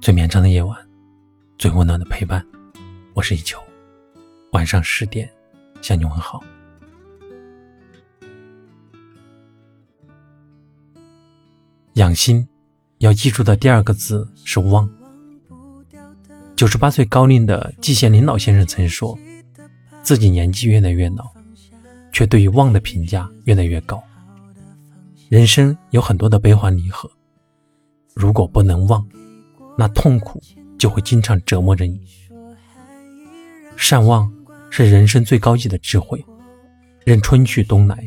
最绵长的夜晚，最温暖的陪伴。我是一秋，晚上十点向你问好。养心要记住的第二个字是忘。九十八岁高龄的季羡林老先生曾说，自己年纪越来越老，却对于忘的评价越来越高。人生有很多的悲欢离合，如果不能忘，那痛苦就会经常折磨着你。善忘是人生最高级的智慧，任春去冬来，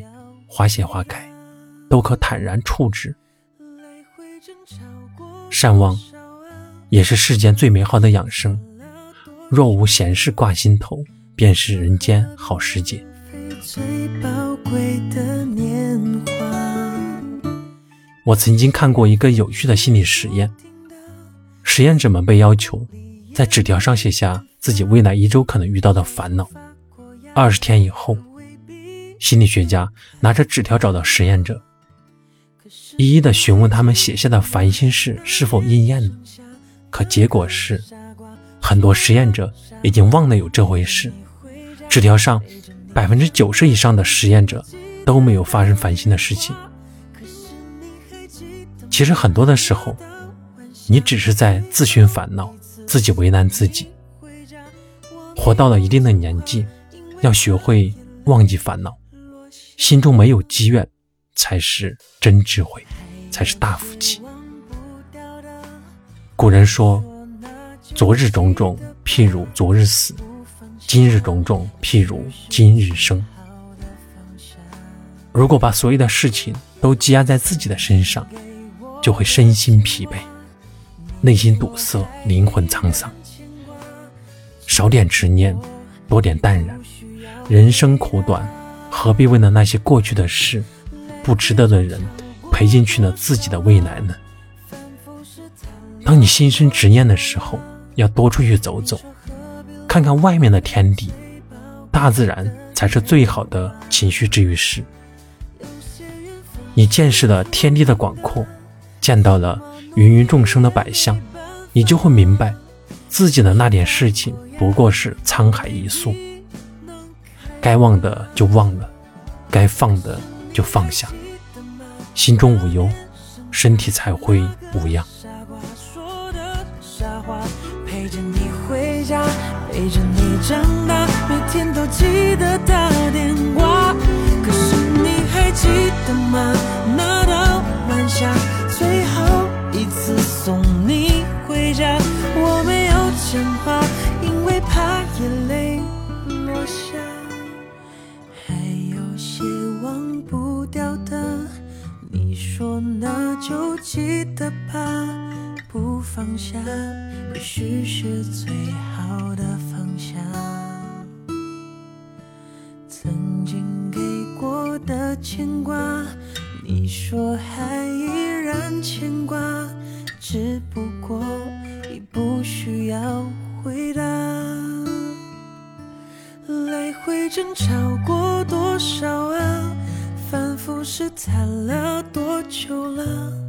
花谢花开，都可坦然处之。善忘，也是世间最美好的养生。若无闲事挂心头，便是人间好时节。我曾经看过一个有趣的心理实验，实验者们被要求在纸条上写下自己未来一周可能遇到的烦恼。二十天以后，心理学家拿着纸条找到实验者。一一的询问他们写下的烦心事是否应验了，可结果是，很多实验者已经忘了有这回事。纸条上，百分之九十以上的实验者都没有发生烦心的事情。其实很多的时候，你只是在自寻烦恼，自己为难自己。活到了一定的年纪，要学会忘记烦恼，心中没有积怨。才是真智慧，才是大福气。古人说：“昨日种种，譬如昨日死；今日种种，譬如今日生。”如果把所有的事情都积压在自己的身上，就会身心疲惫，内心堵塞，灵魂沧桑。少点执念，多点淡然。人生苦短，何必为了那些过去的事？不值得的人赔进去了自己的未来呢？当你心生执念的时候，要多出去走走，看看外面的天地，大自然才是最好的情绪治愈师。你见识了天地的广阔，见到了芸芸众生的百相，你就会明白，自己的那点事情不过是沧海一粟。该忘的就忘了，该放的。就放下，心中无忧，身体才会无恙。陪着你回家，陪着你长大，每天都记得打电话。可是你还记得吗？的吧，不放下，也许是最好的方向。曾经给过的牵挂，你说还依然牵挂，只不过已不需要回答。来回争吵过多少啊？反复试探了多久了？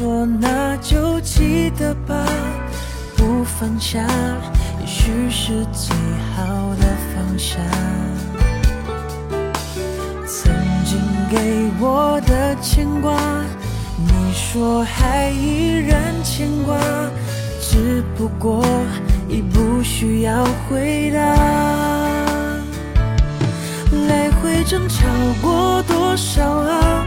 说那就记得吧，不放下，也许是最好的方向。曾经给我的牵挂，你说还依然牵挂，只不过已不需要回答。来回争吵过多少啊？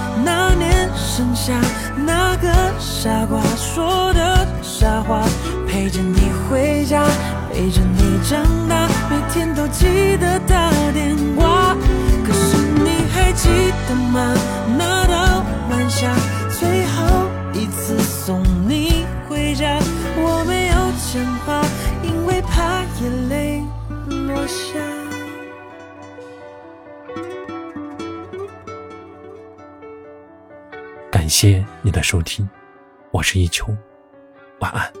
那年盛夏，那个傻瓜说的傻话，陪着你回家，陪着你长大，每天都记得打谢你的收听，我是一秋，晚安。